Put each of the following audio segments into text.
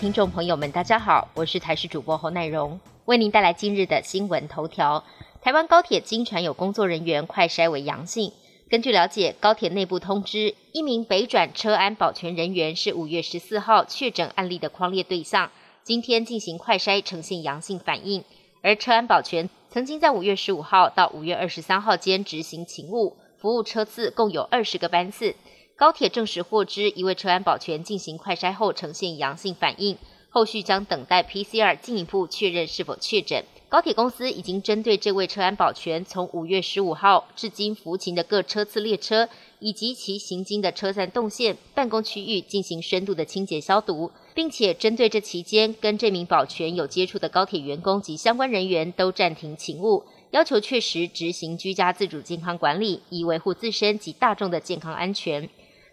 听众朋友们，大家好，我是台视主播侯乃荣，为您带来今日的新闻头条。台湾高铁经传有工作人员快筛为阳性。根据了解，高铁内部通知，一名北转车安保全人员是五月十四号确诊案例的框列对象，今天进行快筛呈现阳性反应。而车安保全曾经在五月十五号到五月二十三号间执行勤务，服务车次共有二十个班次。高铁证实获知一位车安保全进行快筛后呈现阳性反应，后续将等待 PCR 进一步确认是否确诊。高铁公司已经针对这位车安保全从五月十五号至今服勤的各车次列车以及其行经的车站动线、办公区域进行深度的清洁消毒，并且针对这期间跟这名保全有接触的高铁员工及相关人员都暂停勤务，要求确实执行居家自主健康管理，以维护自身及大众的健康安全。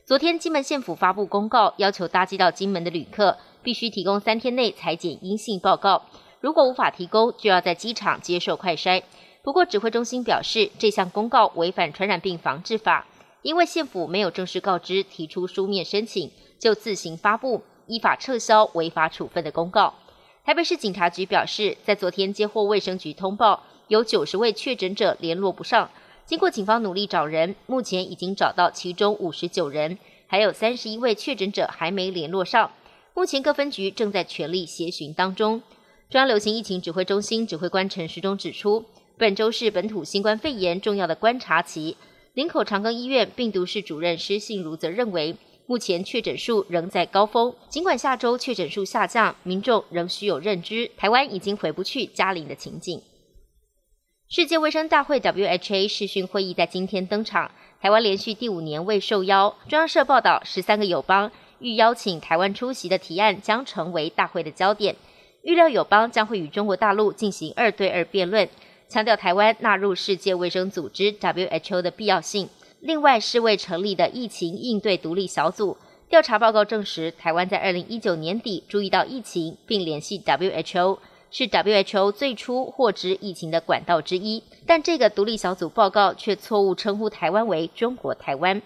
昨天金门县府发布公告，要求搭机到金门的旅客必须提供三天内裁剪阴性报告。如果无法提供，就要在机场接受快筛。不过，指挥中心表示，这项公告违反传染病防治法，因为县府没有正式告知提出书面申请，就自行发布，依法撤销违法处分的公告。台北市警察局表示，在昨天接获卫生局通报，有九十位确诊者联络不上，经过警方努力找人，目前已经找到其中五十九人，还有三十一位确诊者还没联络上，目前各分局正在全力协寻当中。中央流行疫情指挥中心指挥官陈时中指出，本周是本土新冠肺炎重要的观察期。林口长庚医院病毒室主任施信如则认为，目前确诊数仍在高峰，尽管下周确诊数下降，民众仍需有认知，台湾已经回不去嘉陵的情景。世界卫生大会 （WHA） 视讯会议在今天登场，台湾连续第五年未受邀。中央社报道，十三个友邦欲邀请台湾出席的提案将成为大会的焦点。预料友邦将会与中国大陆进行二对二辩论，强调台湾纳入世界卫生组织 （WHO） 的必要性。另外，世卫成立的疫情应对独立小组调查报告证实，台湾在二零一九年底注意到疫情，并联系 WHO，是 WHO 最初获知疫情的管道之一。但这个独立小组报告却错误称呼台湾为中国台湾。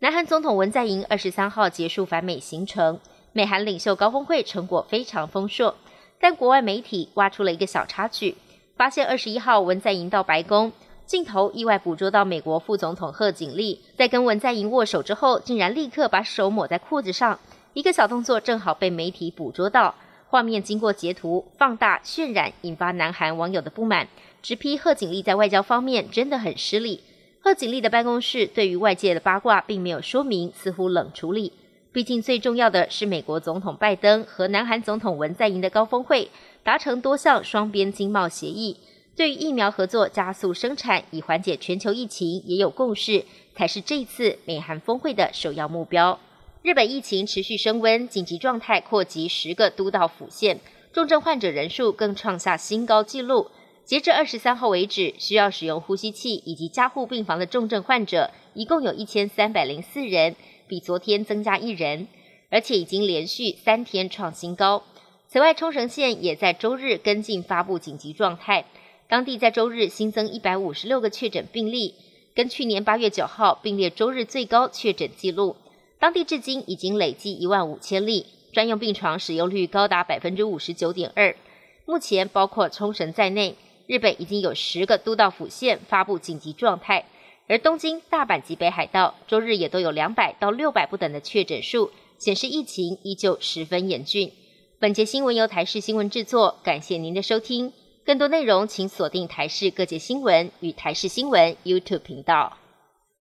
南韩总统文在寅二十三号结束反美行程，美韩领袖高峰会成果非常丰硕。但国外媒体挖出了一个小插曲，发现二十一号文在寅到白宫，镜头意外捕捉到美国副总统贺锦丽在跟文在寅握手之后，竟然立刻把手抹在裤子上，一个小动作正好被媒体捕捉到。画面经过截图放大渲染，引发南韩网友的不满，直批贺锦丽在外交方面真的很失礼。贺锦丽的办公室对于外界的八卦并没有说明，似乎冷处理。毕竟最重要的是，美国总统拜登和南韩总统文在寅的高峰会达成多项双边经贸协议，对于疫苗合作加速生产以缓解全球疫情也有共识，才是这次美韩峰会的首要目标。日本疫情持续升温，紧急状态扩及十个都道府县，重症患者人数更创下新高纪录。截至二十三号为止，需要使用呼吸器以及加护病房的重症患者一共有一千三百零四人。比昨天增加一人，而且已经连续三天创新高。此外，冲绳县也在周日跟进发布紧急状态，当地在周日新增一百五十六个确诊病例，跟去年八月九号并列周日最高确诊记录。当地至今已经累计一万五千例，专用病床使用率高达百分之五十九点二。目前，包括冲绳在内，日本已经有十个都道府县发布紧急状态。而东京、大阪及北海道周日也都有两百到六百不等的确诊数，显示疫情依旧十分严峻。本节新闻由台视新闻制作，感谢您的收听。更多内容请锁定台视各界新闻与台视新闻 YouTube 频道。